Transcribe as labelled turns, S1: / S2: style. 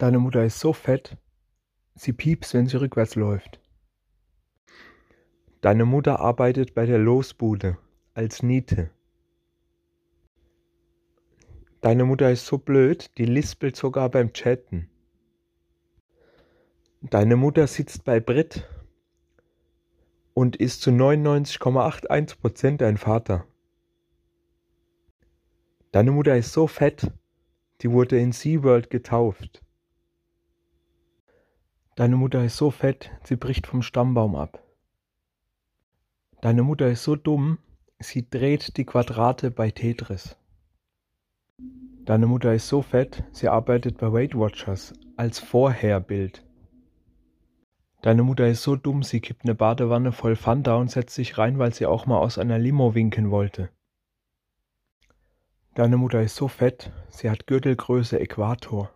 S1: Deine Mutter ist so fett, sie piepst, wenn sie rückwärts läuft. Deine Mutter arbeitet bei der Losbude als Niete. Deine Mutter ist so blöd, die lispelt sogar beim Chatten. Deine Mutter sitzt bei Brit und ist zu 99,81% dein Vater. Deine Mutter ist so fett, die wurde in SeaWorld getauft. Deine Mutter ist so fett, sie bricht vom Stammbaum ab. Deine Mutter ist so dumm, sie dreht die Quadrate bei Tetris. Deine Mutter ist so fett, sie arbeitet bei Weight Watchers als Vorherbild. Deine Mutter ist so dumm, sie kippt eine Badewanne voll Fanta und setzt sich rein, weil sie auch mal aus einer Limo winken wollte. Deine Mutter ist so fett, sie hat Gürtelgröße Äquator.